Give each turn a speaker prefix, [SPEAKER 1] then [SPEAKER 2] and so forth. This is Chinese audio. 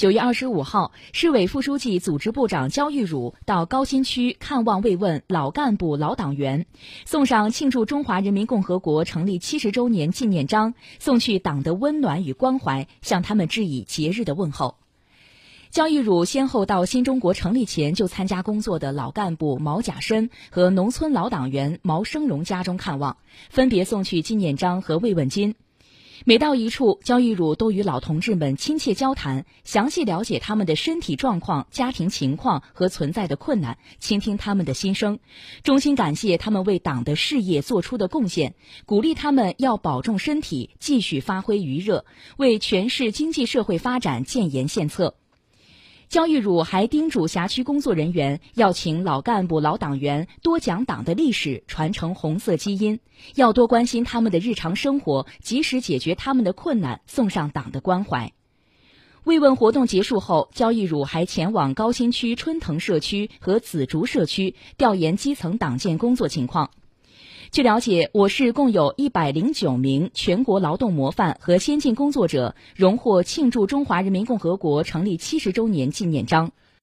[SPEAKER 1] 九月二十五号，市委副书记、组织部长焦裕辱到高新区看望慰问老干部、老党员，送上庆祝中华人民共和国成立七十周年纪念章，送去党的温暖与关怀，向他们致以节日的问候。焦裕辱先后到新中国成立前就参加工作的老干部毛甲申和农村老党员毛生荣家中看望，分别送去纪念章和慰问金。每到一处，焦裕禄都与老同志们亲切交谈，详细了解他们的身体状况、家庭情况和存在的困难，倾听他们的心声，衷心感谢他们为党的事业做出的贡献，鼓励他们要保重身体，继续发挥余热，为全市经济社会发展建言献策。焦裕辱还叮嘱辖区工作人员，要请老干部、老党员多讲党的历史，传承红色基因，要多关心他们的日常生活，及时解决他们的困难，送上党的关怀。慰问活动结束后，焦裕辱还前往高新区春藤社区和紫竹社区调研基层党建工作情况。据了解，我市共有一百零九名全国劳动模范和先进工作者荣获庆祝中华人民共和国成立七十周年纪念章。